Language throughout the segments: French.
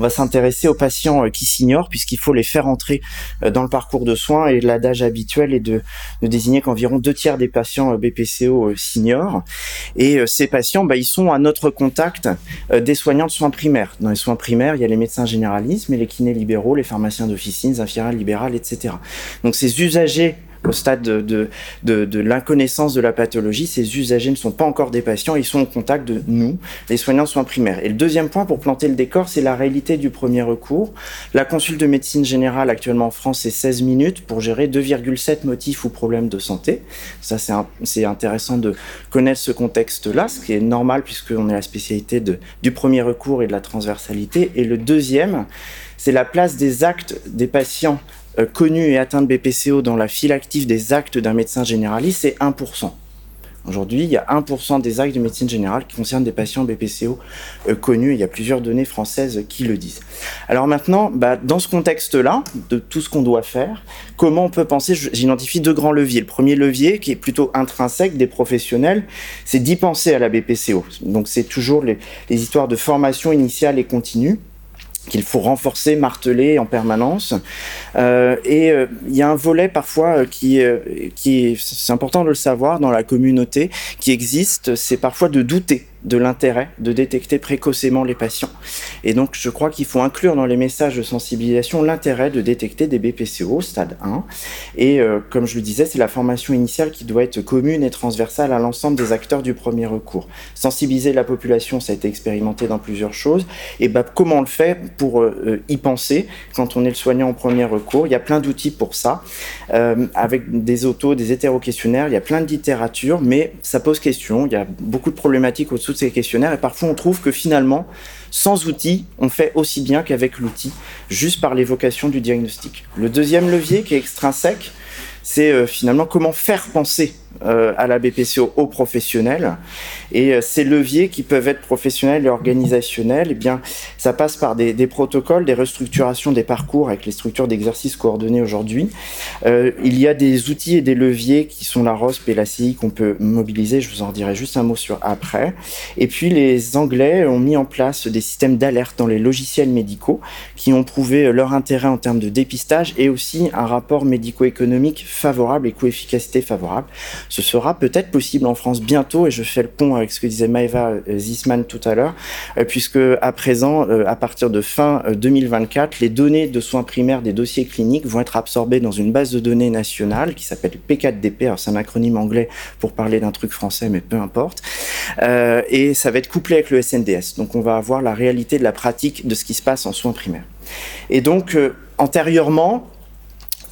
on va s'intéresser aux patients qui s'ignorent puisqu'il faut les faire entrer dans le parcours de soins et l'adage habituel est de, désigner qu'environ deux tiers des patients BPCO s'ignorent et ces patients, bah, ils sont à notre contact des soignants de soins primaires. Dans les soins primaires, il y a les médecins généralistes, mais les kinés libéraux, les pharmaciens d'officine, les infirmières libérales, etc. Donc ces usagers au stade de, de, de, l'inconnaissance de la pathologie, ces usagers ne sont pas encore des patients, ils sont en contact de nous, les soignants de soins primaires. Et le deuxième point pour planter le décor, c'est la réalité du premier recours. La consulte de médecine générale actuellement en France, c'est 16 minutes pour gérer 2,7 motifs ou problèmes de santé. Ça, c'est intéressant de connaître ce contexte-là, ce qui est normal puisqu'on est la spécialité du premier recours et de la transversalité. Et le deuxième, c'est la place des actes des patients euh, connu et atteint de BPCO dans la file active des actes d'un médecin généraliste, c'est 1%. Aujourd'hui, il y a 1% des actes de médecine générale qui concernent des patients BPCO euh, connus. Il y a plusieurs données françaises qui le disent. Alors maintenant, bah, dans ce contexte-là, de tout ce qu'on doit faire, comment on peut penser J'identifie deux grands leviers. Le premier levier, qui est plutôt intrinsèque des professionnels, c'est d'y penser à la BPCO. Donc c'est toujours les histoires de formation initiale et continue qu'il faut renforcer, marteler en permanence. Euh, et euh, il y a un volet parfois euh, qui, qui c'est important de le savoir dans la communauté, qui existe, c'est parfois de douter de l'intérêt de détecter précocement les patients. Et donc, je crois qu'il faut inclure dans les messages de sensibilisation l'intérêt de détecter des BPCO stade 1. Et euh, comme je le disais, c'est la formation initiale qui doit être commune et transversale à l'ensemble des acteurs du premier recours. Sensibiliser la population, ça a été expérimenté dans plusieurs choses. Et bah, comment on le fait pour euh, y penser quand on est le soignant en premier recours? Il y a plein d'outils pour ça, euh, avec des autos, des hétéro-questionnaires, il y a plein de littérature, mais ça pose question. Il y a beaucoup de problématiques au-dessous ces questionnaires et parfois on trouve que finalement, sans outils, on fait aussi bien qu'avec l'outil, juste par l'évocation du diagnostic. Le deuxième levier qui est extrinsèque, c'est euh, finalement comment faire penser euh, à la BPCO aux professionnels. Et euh, ces leviers qui peuvent être professionnels et organisationnels, eh bien, ça passe par des, protocoles, des restructurations des parcours avec les structures d'exercice coordonnées aujourd'hui. Euh, il y a des outils et des leviers qui sont la ROSP et la CI qu'on peut mobiliser. Je vous en dirai juste un mot sur après. Et puis les Anglais ont mis en place des systèmes d'alerte dans les logiciels médicaux qui ont prouvé leur intérêt en termes de dépistage et aussi un rapport médico-économique favorable et coefficacité favorable. Ce sera peut-être possible en France bientôt, et je fais le pont avec ce que disait Maeva euh, Zisman tout à l'heure, euh, puisque à présent, euh, à partir de fin 2024, les données de soins primaires des dossiers cliniques vont être absorbées dans une base de données nationale qui s'appelle P4DP. Alors c'est un acronyme anglais pour parler d'un truc français, mais peu importe. et ça va être couplé avec le SNDS. Donc on va avoir la réalité de la pratique de ce qui se passe en soins primaires. Et donc antérieurement,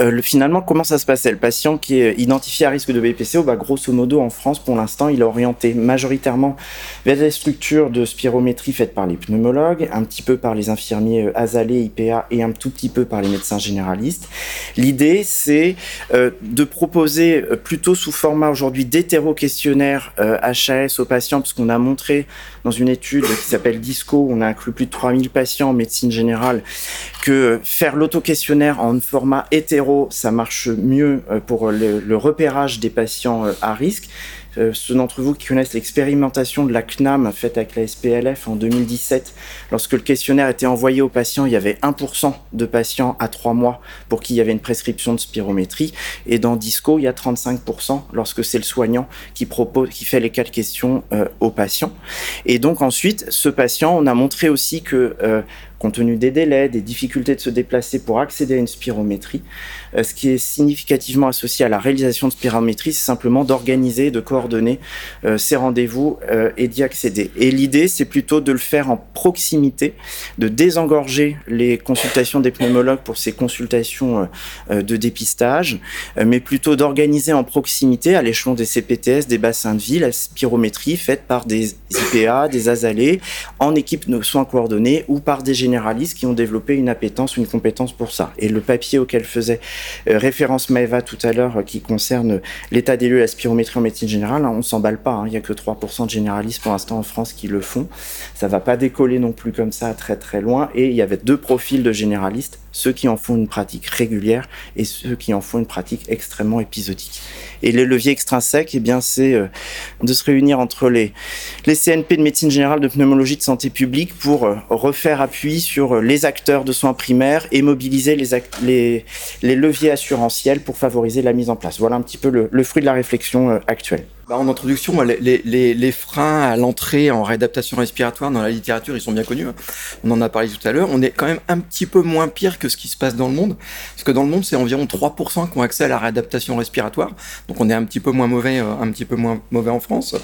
euh, finalement, comment ça se passait Le patient qui est identifié à risque de BPCO, bah, grosso modo, en France, pour l'instant, il est orienté majoritairement vers des structures de spirométrie faites par les pneumologues, un petit peu par les infirmiers euh, azalés, IPA et un tout petit peu par les médecins généralistes. L'idée, c'est euh, de proposer plutôt sous format aujourd'hui d'hétéro-questionnaire HAS aux patients, parce qu'on a montré dans une étude qui s'appelle DISCO, on a inclus plus de 3000 patients en médecine générale, que faire l'auto-questionnaire en format hétéro, ça marche mieux euh, pour le, repérage des patients euh, à risque. Euh, ceux d'entre vous qui connaissent l'expérimentation de la CNAM faite avec la SPLF en 2017, lorsque le questionnaire était envoyé aux patients, il y avait 1% de patients à 3 mois pour qui il y avait une prescription de spirométrie. Et dans DISCO, il y a 35% lorsque c'est le soignant qui propose, qui fait les quatre questions aux patients. Et donc ensuite, ce patient, on a montré aussi que compte tenu des délais, des difficultés de se déplacer pour accéder à une spirométrie. Euh, ce qui est significativement associé à la réalisation de spirométrie, c'est simplement d'organiser, de coordonner euh, ces rendez-vous euh, et d'y accéder. Et l'idée, c'est plutôt de le faire en proximité, de désengorger les consultations des pneumologues pour ces consultations de dépistage, mais plutôt d'organiser en proximité, à l'échelon des CPTS, des bassins de vie, la spirométrie faite par des IPA, des azalés, en équipe de soins coordonnés ou par des généralistes qui ont développé une appétence une compétence pour ça. Et le papier auquel faisait référence Maeva tout à l'heure euh, qui concerne l'état des lieux de la spirométrie en médecine générale, hein, on s'emballe pas, hein. il n'y a que 3% de généralistes pour l'instant en France qui le font. Ça va pas décoller non plus comme ça très très loin. Et il y avait deux profils de généralistes ceux qui en font une pratique régulière et ceux qui en font une pratique extrêmement épisodique. Et les leviers extrinsèques, eh bien, c'est euh, de se réunir entre les, CNP de médecine générale, de pneumologie, de santé publique pour euh, refaire appui sur euh, les acteurs de soins primaires et mobiliser les, leviers assurantiels pour favoriser la mise en place. Voilà un petit peu le fruit de la réflexion actuelle. Bah, en introduction, les, les, les freins à l'entrée en réadaptation respiratoire dans la littérature, ils sont bien connus. Hein. On en a parlé tout à l'heure. On est quand même un petit peu moins pire que ce qui se passe dans le monde. Parce que dans le monde, c'est environ 3% qui ont accès à la réadaptation respiratoire. Donc on est un petit peu moins mauvais, euh, un petit peu moins mauvais en France.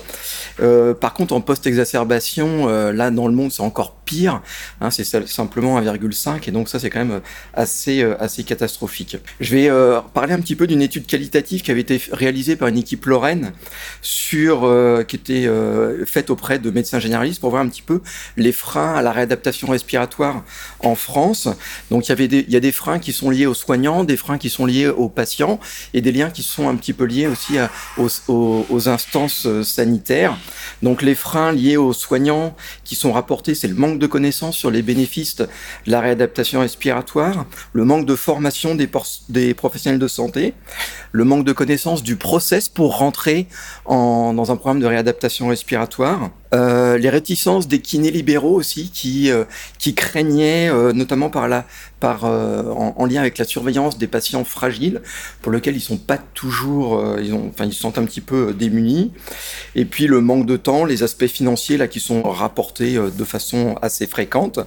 Euh, par contre, en post-exacerbation, euh, là, dans le monde, c'est encore pire. Hein, c'est simplement 1,5. Et donc ça, c'est quand même assez, assez catastrophique. Je vais parler un petit peu d'une étude qualitative qui avait été réalisée par une équipe lorraine sur euh, qui était euh, faite auprès de médecins généralistes pour voir un petit peu les freins à la réadaptation respiratoire en France. Donc il y avait il y a des freins qui sont liés aux soignants, des freins qui sont liés aux patients et des liens qui sont un petit peu liés aussi aux, instances euh, sanitaires. Donc les freins liés aux soignants qui sont rapportés, c'est le manque de connaissances sur les bénéfices de la réadaptation respiratoire, le manque de formation des, des professionnels de santé, le manque de connaissances du process pour rentrer en, dans un programme de réadaptation respiratoire. Euh, les réticences des kinés libéraux aussi qui euh, craignaient euh, notamment par par en, en, lien avec la surveillance des patients fragiles pour lesquels ils sont pas toujours ils ont ils se sentent un petit peu démunis. Et puis le manque de temps les aspects financiers là qui sont rapportés de façon assez fréquente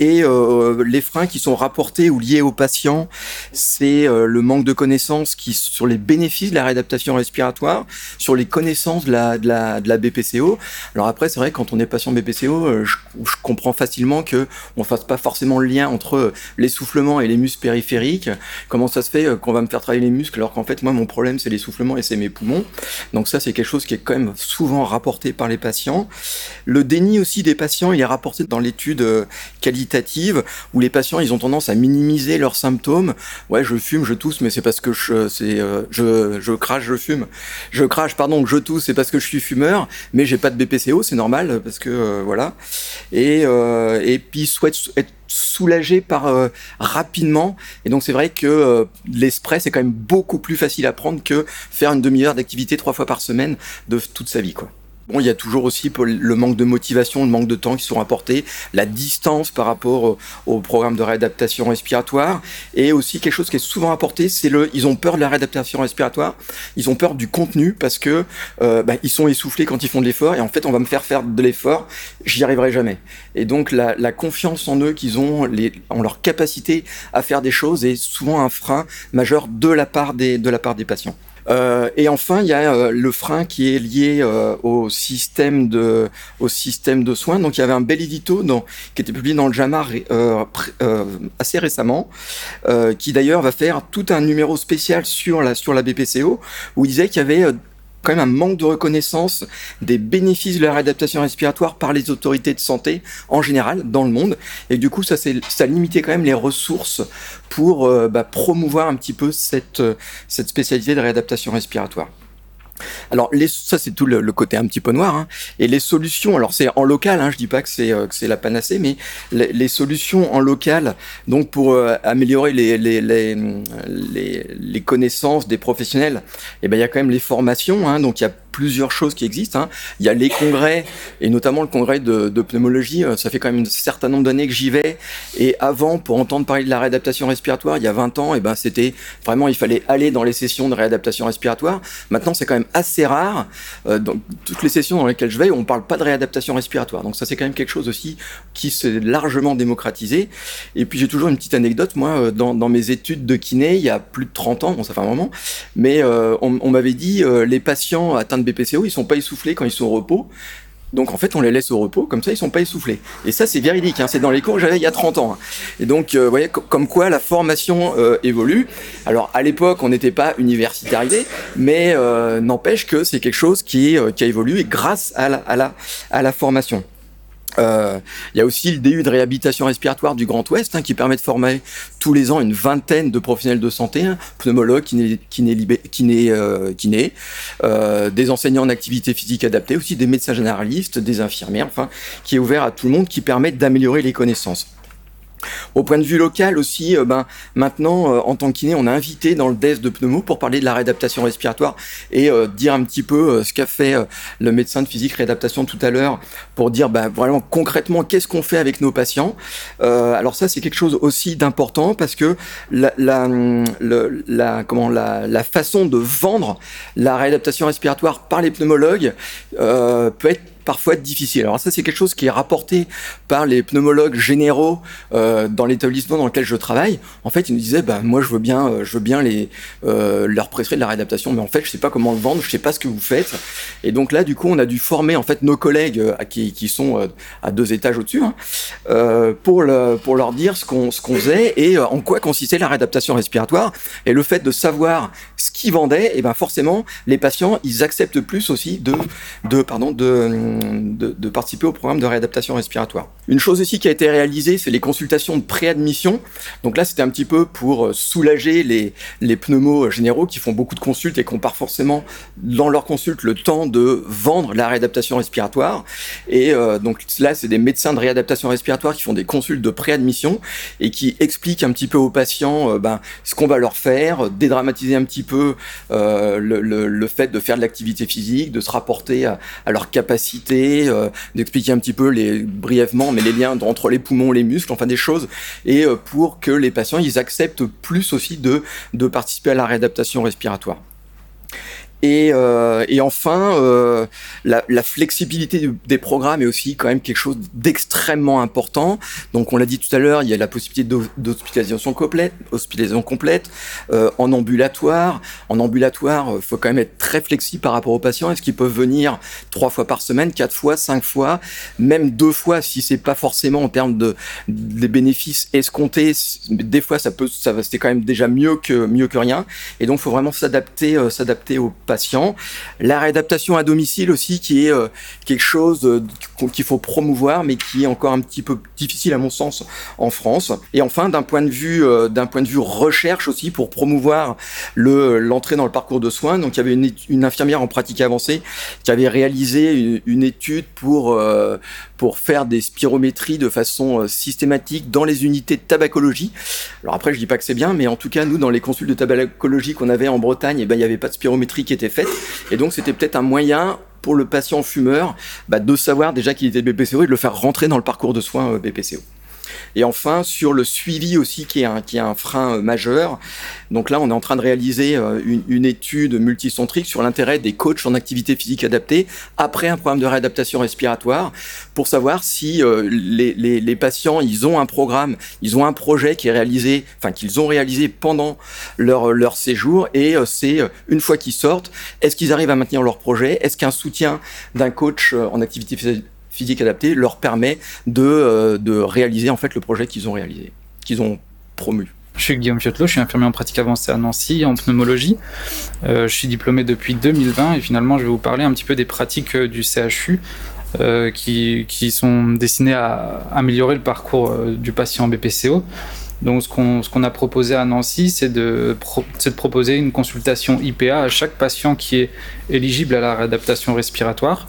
et euh, les freins qui sont rapportés ou liés aux patients, c'est euh, le manque de connaissances sur les bénéfices de la réadaptation respiratoire, sur les connaissances de la, de la, de la BPCO. Alors après, c'est vrai, quand on est patient BPCO, euh, je, je, comprends facilement que on fasse pas forcément le lien entre l'essoufflement et les muscles périphériques. Comment ça se fait qu'on va me faire travailler les muscles alors qu'en fait, moi, mon problème, c'est l'essoufflement et c'est mes poumons. Donc ça, c'est quelque chose qui est quand même souvent rapporté par les patients. Le déni aussi des patients, il est rapporté dans l'étude qualité où les patients ils ont tendance à minimiser leurs symptômes. Ouais, je fume, je tousse, mais c'est parce que je euh, crache, je fume. Je crache, pardon, je tousse, c'est parce que je suis fumeur, mais j'ai pas de BPCO, c'est normal parce que euh, voilà. Et euh, et puis souhaite être soulagé par rapidement et donc c'est vrai que l'esprit c'est quand même beaucoup plus facile à prendre que faire une demi-heure d'activité trois fois par semaine de toute sa vie quoi. Bon, il y a toujours aussi le manque de motivation, le manque de temps qui sont apportés, la distance par rapport au, programme de réadaptation respiratoire, et aussi quelque chose qui est souvent apporté, c'est le, ils ont peur de la réadaptation respiratoire, ils ont peur du contenu parce que euh, bah, ils sont essoufflés quand ils font de l'effort, et en fait on va me faire faire de l'effort, j'y arriverai jamais. Et donc la, confiance en eux qu'ils ont, en leur capacité à faire des choses, est souvent un frein majeur de la part des patients. Euh, et enfin, il y a euh, le frein qui est lié euh, au système de au système de soins. Donc, il y avait un bel édito dans, qui était publié dans le JAMA assez récemment, qui d'ailleurs va faire tout un numéro spécial sur la sur la BPCO, où il disait qu'il y avait quand même un manque de reconnaissance des bénéfices de la réadaptation respiratoire par les autorités de santé en général dans le monde. Et du coup, ça, ça limitait quand même les ressources pour euh, bah, promouvoir un petit peu cette, cette spécialité de réadaptation respiratoire. Alors ça c'est tout le, côté un petit peu noir. Hein. Et les solutions, alors c'est en local, hein, je dis pas que c'est euh, la panacée, mais les, solutions en local, donc pour euh, améliorer les connaissances des professionnels, et eh ben il y a quand même les formations. Hein, donc il y a plusieurs choses qui existent. Hein. Il y a les congrès, et notamment le congrès de, pneumologie. Euh, ça fait quand même un certain nombre d'années que j'y vais. Et avant, pour entendre parler de la réadaptation respiratoire, il y a 20 ans, et eh ben c'était vraiment, il fallait aller dans les sessions de réadaptation respiratoire. Maintenant, c'est quand même assez rare. Euh, dans toutes les sessions dans lesquelles je vais, on parle pas de réadaptation respiratoire. Donc ça, c'est quand même quelque chose aussi qui s'est largement démocratisé. Et puis j'ai toujours une petite anecdote. Moi, euh, dans, mes études de kiné, il y a plus de 30 ans, bon ça fait un moment, mais euh, on, m'avait dit les patients atteints de BPCO, ils sont pas essoufflés quand ils sont au repos. Donc en fait, on les laisse au repos, comme ça ils sont pas essoufflés. Et ça, c'est véridique, hein, c'est dans les cours que j'avais il y a 30 ans. Hein. Et donc, euh, vous voyez, comme quoi la formation euh, évolue. Alors à l'époque, on n'était pas universitarisé, mais euh, n'empêche que c'est quelque chose qui, qui a évolué grâce à la, à la, à la formation. Euh, il y a aussi le DU de réhabilitation respiratoire du Grand Ouest hein, qui permet de former tous les ans une vingtaine de professionnels de santé, hein, pneumologues, kiné, kiné, kiné, euh, kiné euh, des enseignants en activité physique adaptée, aussi des médecins généralistes, des infirmières, enfin, qui est ouvert à tout le monde, qui permet d'améliorer les connaissances. Au point de vue local aussi, euh, ben, maintenant, euh, en tant que kiné, on a invité dans le DES de Pneumo pour parler de la réadaptation respiratoire et euh, dire un petit peu ce qu'a fait le médecin de physique réadaptation tout à l'heure pour dire ben, vraiment concrètement qu'est-ce qu'on fait avec nos patients. alors ça, c'est quelque chose aussi d'important parce que la, la, la, comment, la, la façon de vendre la réadaptation respiratoire par les pneumologues peut être parfois difficile. Alors ça, c'est quelque chose qui est rapporté par les pneumologues généraux euh, dans l'établissement dans lequel je travaille. En fait, ils nous disaient, bah, moi, je veux bien, euh, je veux bien les, euh, leur prescrire de la réadaptation, mais en fait, je sais pas comment le vendre, je sais pas ce que vous faites. Et donc là, du coup, on a dû former en fait nos collègues qui, qui sont à deux étages au-dessus hein, pour, le, pour leur dire ce qu'on ce qu'on faisait et en quoi consistait la réadaptation respiratoire. Et le fait de savoir ce qu'ils vendaient, et eh ben forcément, les patients, ils acceptent plus aussi de, de pardon, de de, participer au programme de réadaptation respiratoire. Une chose aussi qui a été réalisée, c'est les consultations de préadmission. Donc là, c'était un petit peu pour euh, soulager les, les pneumos généraux qui font beaucoup de consultes et qui n'ont pas forcément dans leur consulte le temps de vendre la réadaptation respiratoire. Et euh, donc là, c'est des médecins de réadaptation respiratoire qui font des consultes de préadmission et qui expliquent un petit peu aux patients euh, ben, ce qu'on va leur faire, dédramatiser un petit peu le, fait de faire de l'activité physique, de se rapporter à, leur capacité euh, d'expliquer un petit peu les, brièvement, mais les liens entre les poumons, les muscles, enfin des choses, et euh, pour que les patients ils acceptent plus aussi de participer à la réadaptation respiratoire. Et, euh, et enfin, euh, la, la, flexibilité des programmes est aussi quand même quelque chose d'extrêmement important. Donc, on l'a dit tout à l'heure, il y a la possibilité d'hospitalisation complète, hospitalisation complète euh, en ambulatoire. En ambulatoire, il faut quand même être très flexible par rapport aux patients. Est-ce qu'ils peuvent venir trois fois par semaine, quatre fois, cinq fois, même deux fois si c'est pas forcément en termes de des bénéfices escomptés? Des fois, ça peut, ça c'est quand même déjà mieux que mieux que rien. Et donc, il faut vraiment s'adapter, euh, s'adapter aux La réadaptation à domicile aussi, qui est euh, quelque chose euh, qu'il faut promouvoir, mais qui est encore un petit peu difficile à mon sens en France. Et enfin, d'un point de vue, euh, d'un point de vue recherche aussi, pour promouvoir le l'entrée dans le parcours de soins. Donc, il y avait une infirmière en pratique avancée qui avait réalisé une, étude pour pour faire des spirométries de façon systématique dans les unités de tabacologie. Alors après, je dis pas que c'est bien, mais en tout cas, nous, dans les consultes de tabacologie qu'on avait en Bretagne, eh ben, il n'y avait pas de spirométrie qui était faite. Et donc, c'était peut-être un moyen pour le patient fumeur bah, de savoir déjà qu'il était BPCO et de le faire rentrer dans le parcours de soins euh, BPCO. Et enfin, sur le suivi aussi, qui est un, qui est un frein euh, majeur. Donc là, on est en train de réaliser euh, une, étude multicentrique sur l'intérêt des coachs en activité physique adaptée après un programme de réadaptation respiratoire pour savoir si euh, les, les, les, patients, ils ont un programme, ils ont un projet qui est réalisé, enfin qu'ils ont réalisé pendant leur, leur séjour et c'est une fois qu'ils sortent, est-ce qu'ils arrivent à maintenir leur projet? Est-ce qu'un soutien d'un coach en activité physique adaptée leur permet de, euh, de réaliser en fait le projet qu'ils ont réalisé, qu'ils ont promu. Je suis Guillaume Fiotelot, je suis infirmier en pratique avancée à Nancy en pneumologie. Euh, je suis diplômé depuis 2020 et finalement je vais vous parler un petit peu des pratiques euh, du CHU qui, qui, sont destinées à améliorer le parcours du patient BPCO. Donc ce qu'on a proposé à Nancy, c'est de, de proposer une consultation IPA à chaque patient qui est éligible à la réadaptation respiratoire.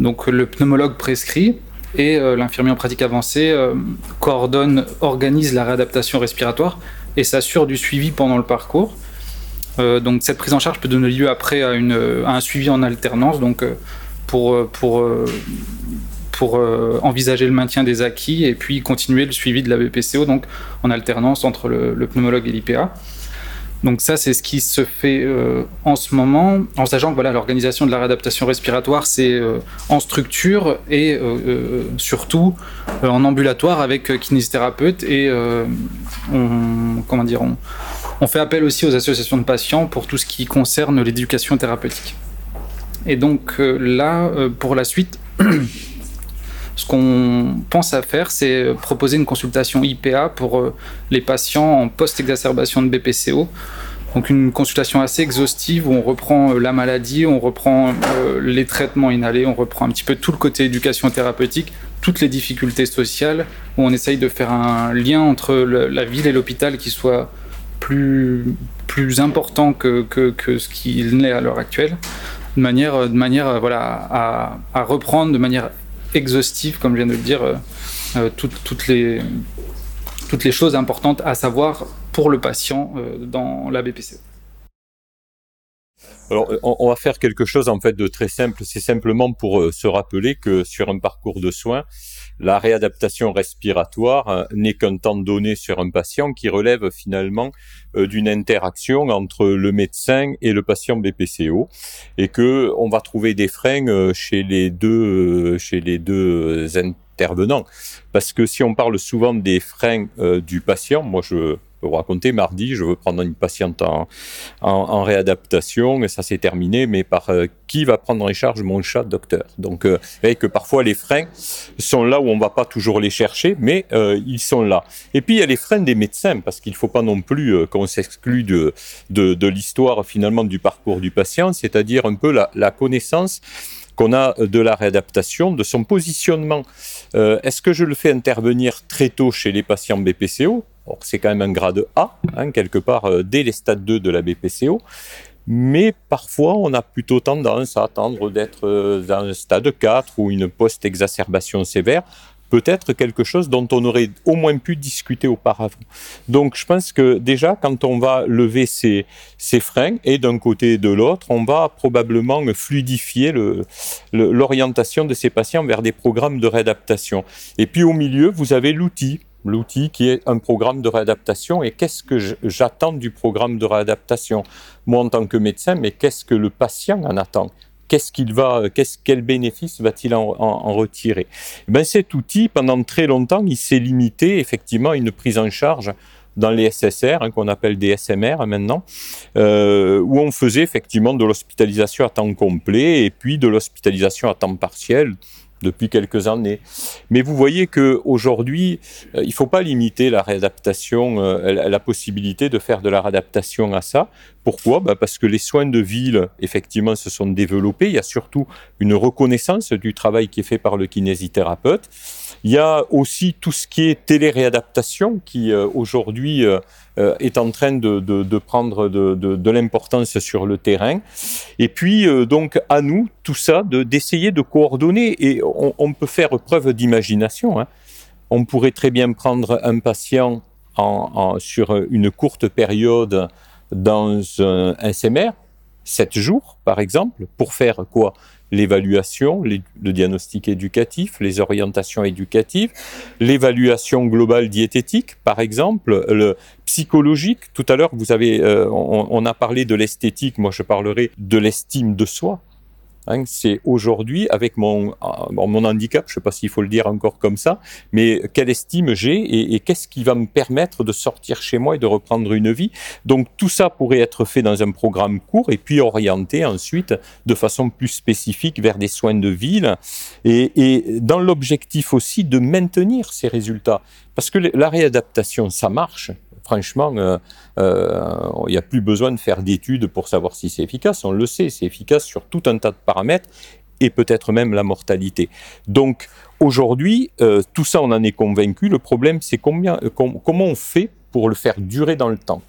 Donc le pneumologue prescrit et euh, l'infirmier en pratique avancée euh, coordonne, organise la réadaptation respiratoire et s'assure du suivi pendant le parcours. Euh, donc cette prise en charge peut donner lieu après à, un suivi en alternance, donc pour, pour, pour envisager le maintien des acquis et puis continuer le suivi de la BPCO, donc en alternance entre le, le pneumologue et l'IPA. Donc ça, c'est ce qui se fait euh, en ce moment, en sachant que voilà, l'organisation de la réadaptation respiratoire, c'est euh, en structure et euh, surtout en ambulatoire avec kinésithérapeute et on, comment on, on, fait appel aussi aux associations de patients pour tout ce qui concerne l'éducation thérapeutique. Et donc là, pour la suite, ce qu'on pense à faire, c'est proposer une consultation IPA pour euh, les patients en post-exacerbation de BPCO. Donc une consultation assez exhaustive où on reprend euh, la maladie, on reprend euh, les traitements inhalés, on reprend un petit peu tout le côté éducation thérapeutique, toutes les difficultés sociales, où on essaye de faire un lien entre la ville et l'hôpital qui soit plus, plus important que, que, que ce qu'il n'est à l'heure actuelle, de manière, de manière voilà, à, à reprendre de manière exhaustive, comme je viens de le dire, euh, euh, toutes, les, choses importantes à savoir pour le patient dans la BPCE. Alors, on, va faire quelque chose en fait de très simple. C'est simplement pour euh, se rappeler que sur un parcours de soins, la réadaptation respiratoire euh, n'est qu'un temps donné sur un patient qui relève finalement euh, d'une interaction entre le médecin et le patient BPCO, et que on va trouver des freins chez les deux chez les deux intervenants. Parce que si on parle souvent des freins du patient, moi je vous raconter, mardi, je veux prendre une patiente en, réadaptation, et ça s'est terminé, mais par euh, qui va prendre en charge mon chat docteur? Donc, euh, vous voyez que parfois les freins sont là où on va pas toujours les chercher, mais euh, ils sont là. Et puis il y a les freins des médecins, parce qu'il faut pas non plus qu'on s'exclue de, l'histoire finalement du parcours du patient, c'est-à-dire un peu la, connaissance qu'on a de la réadaptation, de son positionnement. Euh, Est-ce que je le fais intervenir très tôt chez les patients BPCO c'est quand même un grade A, hein, quelque part, euh, dès les stades 2 de la BPCO. Mais parfois, on a plutôt tendance à attendre d'être euh, dans un stade 4 ou une post-exacerbation sévère peut-être quelque chose dont on aurait au moins pu discuter auparavant. Donc je pense que déjà, quand on va lever ces, ces freins, et d'un côté et de l'autre, on va probablement fluidifier l'orientation de ces patients vers des programmes de réadaptation. Et puis au milieu, vous avez l'outil l'outil qui est un programme de réadaptation. Et qu'est-ce que j'attends du programme de réadaptation? Moi, en tant que médecin, mais qu'est-ce que le patient en attend? Qu'est-ce qu'il va, qu'est-ce, quel bénéfice va-t-il en, retirer? Ben cet outil, pendant très longtemps, il s'est limité effectivement à une prise en charge dans les SSR, hein, qu'on appelle des SMR maintenant, euh, où on faisait effectivement de l'hospitalisation à temps complet et puis de l'hospitalisation à temps partiel depuis quelques années. Mais vous voyez que aujourd'hui, euh, il ne faut pas limiter la réadaptation, euh, la possibilité de faire de la réadaptation à ça. Pourquoi? Bah Parce que les soins de ville, effectivement, se sont développés. Il y a surtout une reconnaissance du travail qui est fait par le kinésithérapeute. Il y a aussi tout ce qui est téléréadaptation qui euh, aujourd'hui euh, euh, est en train de, prendre de, l'importance sur le terrain. Et puis donc à nous tout ça d'essayer de, coordonner et on, peut faire preuve d'imagination. Hein. On pourrait très bien prendre un patient en, en, sur une courte période dans un SMR, 7 jours par exemple, pour faire quoi? L'évaluation, le diagnostic éducatif, les orientations éducatives, l'évaluation globale diététique, par exemple, le psychologique. Tout à l'heure, vous avez, euh, on, a parlé de l'esthétique. Moi, je parlerai de l'estime de soi. Hein, c'est aujourd'hui, avec mon, mon handicap, je ne sais pas s'il faut le dire encore comme ça, mais quelle estime j'ai et, qu'est-ce qui va me permettre de sortir chez moi et de reprendre une vie? Donc tout ça pourrait être fait dans un programme court et puis orienté ensuite de façon plus spécifique vers des soins de ville et dans l'objectif aussi de maintenir ces résultats. Parce que la réadaptation, ça marche franchement, euh, euh, il n'y a plus besoin de faire d'études pour savoir si c'est efficace. On le sait, c'est efficace sur tout un tas de paramètres et peut-être même la mortalité. Donc aujourd'hui, euh, tout ça, on en est convaincu. Le problème, c'est combien, comment on fait pour le faire durer dans le temps?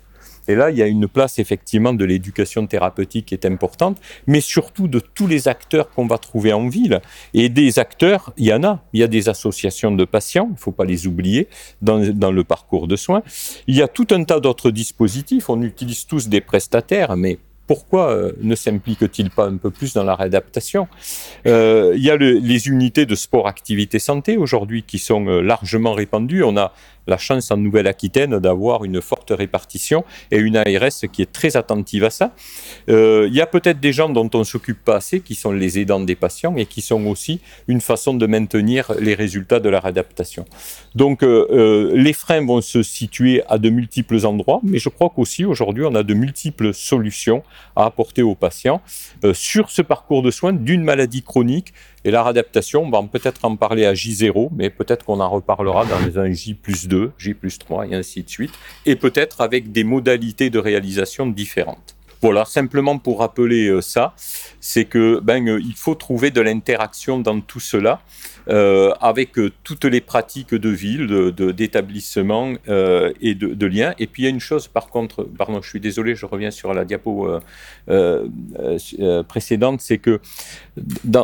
Et là, il y a une place effectivement de l'éducation thérapeutique qui est importante, mais surtout de tous les acteurs qu'on va trouver en ville. Et des acteurs, il y en a. Il y a des associations de patients, il ne faut pas les oublier dans, dans, le parcours de soins. Il y a tout un tas d'autres dispositifs. On utilise tous des prestataires, mais pourquoi euh, ne s'implique-t-il pas un peu plus dans la réadaptation? Euh, Il y a le, les unités de sport activité santé aujourd'hui qui sont euh, largement répandues. On a la chance en Nouvelle-Aquitaine d'avoir une forte répartition et une ARS qui est très attentive à ça. Euh, il y a peut-être des gens dont on ne s'occupe pas assez, qui sont les aidants des patients et qui sont aussi une façon de maintenir les résultats de la réadaptation. Donc euh, euh, les freins vont se situer à de multiples endroits, mais je crois qu'aussi aujourd'hui on a de multiples solutions à apporter aux patients sur ce parcours de soins d'une maladie chronique et la réadaptation, on va peut-être en parler à J0, mais peut-être qu'on en reparlera dans un J plus 2, J plus 3 et ainsi de suite, et peut-être avec des modalités de réalisation différentes. Voilà, simplement pour rappeler euh, ça, c'est que ben, euh, il faut trouver de l'interaction dans tout cela. Euh, avec toutes les pratiques de ville, d'établissement de, euh, et de, de liens. Et puis il y a une chose, par contre, pardon, je suis désolé, je reviens sur la diapo précédente, c'est que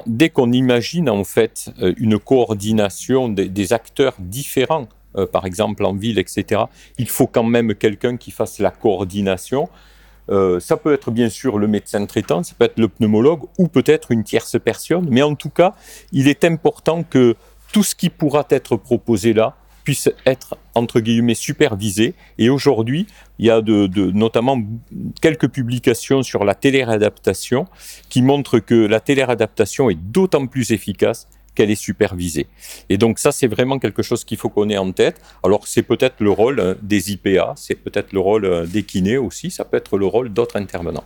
dès qu'on imagine en fait une coordination des, acteurs différents par exemple en ville, etc., il faut quand même quelqu'un qui fasse la coordination. Euh, ça peut être bien sûr le médecin traitant, ça peut être le pneumologue ou peut-être une tierce personne, mais en tout cas, il est important que tout ce qui pourra être proposé là puisse être entre guillemets supervisé. Et aujourd'hui, il y a notamment quelques publications sur la téléréadaptation qui montrent que la téléréadaptation est d'autant plus efficace qu'elle est supervisée. Et donc ça, c'est vraiment quelque chose qu'il faut qu'on ait en tête. Alors c'est peut-être le rôle euh, des IPA, c'est peut-être le rôle euh, des kinés aussi, ça peut être le rôle d'autres intervenants.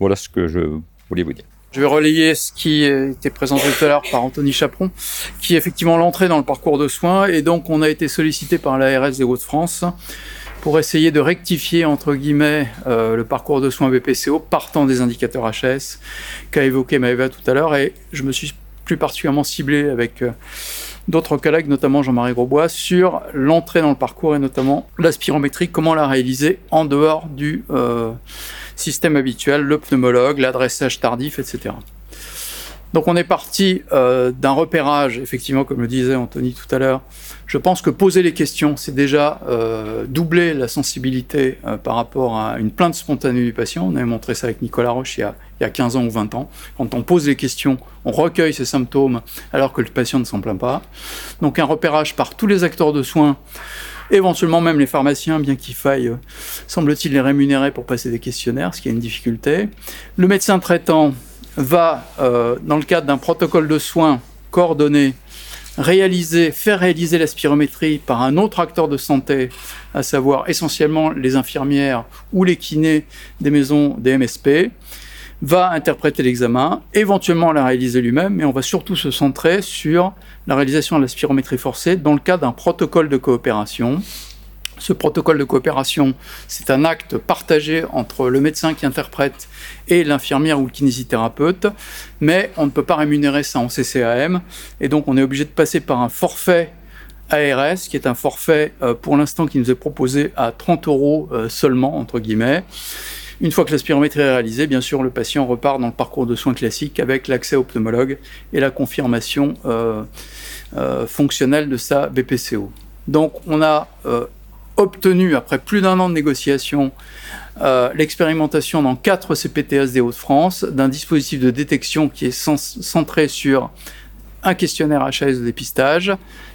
Voilà ce que je voulais vous dire. Je vais relayer ce qui était présenté tout à l'heure par Anthony Chaperon, qui est effectivement l'entrée dans le parcours de soins. Et donc, on a été sollicité par l'ARS des Hauts-de-France pour essayer de rectifier, entre guillemets, euh, le parcours de soins BPCO partant des indicateurs HS qu'a évoqué Maëva tout à l'heure. Et je me suis plus particulièrement ciblé avec euh, d'autres collègues, notamment Jean-Marie Grosbois, sur l'entrée dans le parcours et notamment la spirométrie, comment la réaliser en dehors du euh, système habituel, le pneumologue, l'adressage tardif, etc. Donc on est parti euh, d'un repérage, effectivement, comme le disait Anthony tout à l'heure. Je pense que poser les questions, c'est déjà euh, doubler la sensibilité euh, par rapport à une plainte spontanée du patient. On avait montré ça avec Nicolas Roche il y, a, il y a 15 ans ou 20 ans. Quand on pose les questions, on recueille ses symptômes alors que le patient ne s'en plaint pas. Donc un repérage par tous les acteurs de soins éventuellement même les pharmaciens, bien qu'il faille, euh, semble-t-il, les rémunérer pour passer des questionnaires, ce qui est une difficulté. Le médecin traitant va, dans le cadre d'un protocole de soins coordonné, réaliser, faire réaliser la spirométrie par un autre acteur de santé, à savoir essentiellement les infirmières ou les kinés des maisons des MSP va interpréter l'examen, éventuellement la réaliser lui-même, mais on va surtout se centrer sur la réalisation de la spirométrie forcée dans le cadre d'un protocole de coopération. Ce protocole de coopération, c'est un acte partagé entre le médecin qui interprète et l'infirmière ou le kinésithérapeute, mais on ne peut pas rémunérer ça en CCAM, et donc on est obligé de passer par un forfait ARS, qui est un forfait euh, pour l'instant qui nous est proposé à 30 euros euh, seulement, entre guillemets. Une fois que la spirométrie est réalisée, bien sûr, le patient repart dans le parcours de soins classique avec l'accès au pneumologue et la confirmation euh, fonctionnelle de sa BPCO. Donc, on a obtenu, après plus d'un an de négociation, l'expérimentation dans quatre CPTS des Hauts-de-France d'un dispositif de détection qui est centré sur un questionnaire HAS de dépistage,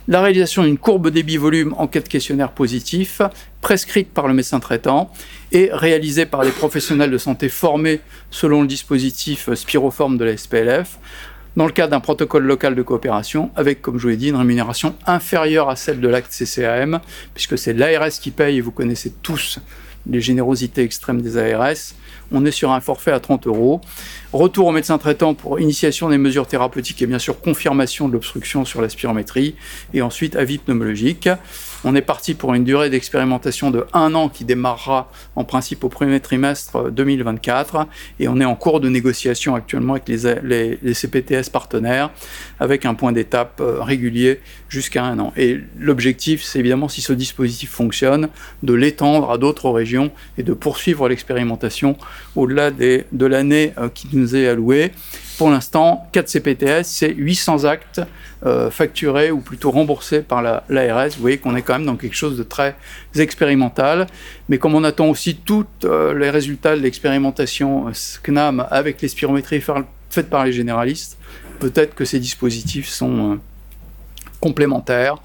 la réalisation d'une courbe débit-volume en cas de questionnaire positif, prescrite par le médecin traitant et réalisée par les professionnels de santé formés selon le dispositif spiroforme de la SPLF, dans le cadre d'un protocole local de coopération, avec, comme je vous l'ai dit, une rémunération inférieure à celle de l'acte CCAM, puisque c'est l'ARS qui paye, et vous connaissez tous les générosités extrêmes des ARS. On est sur un forfait à 30 euros. Retour au médecin traitant pour initiation des mesures thérapeutiques et bien sûr confirmation de l'obstruction sur la spirométrie. Et ensuite avis pneumologique. On est parti pour une durée d'expérimentation de un an qui démarrera en principe au premier trimestre 2024 et on est en cours de négociation actuellement avec les, les, CPTS partenaires avec un point d'étape euh, régulier jusqu'à un an. Et l'objectif, c'est évidemment, si ce dispositif fonctionne, de l'étendre à d'autres régions et de poursuivre l'expérimentation au-delà de l'année euh, qui nous est allouée. Pour l'instant, 4 CPTS, c'est 800 actes euh, facturés ou plutôt remboursés par l'ARS. Vous voyez qu'on est quand même dans quelque chose de très expérimental. Mais comme on attend aussi tous euh, les résultats de l'expérimentation euh, CNAM avec les spirométries faites par les généralistes, peut-être que ces dispositifs sont complémentaires.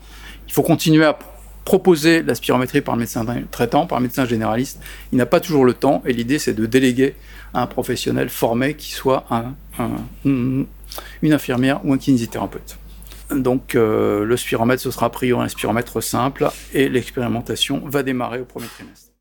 Il faut continuer à proposer la spirométrie par le médecin traitant, par le médecin généraliste. Il n'a pas toujours le temps et l'idée c'est de déléguer à un professionnel formé qui soit une infirmière ou un kinésithérapeute. Donc euh, le spiromètre, ce sera a priori un spiromètre simple et l'expérimentation va démarrer au premier trimestre.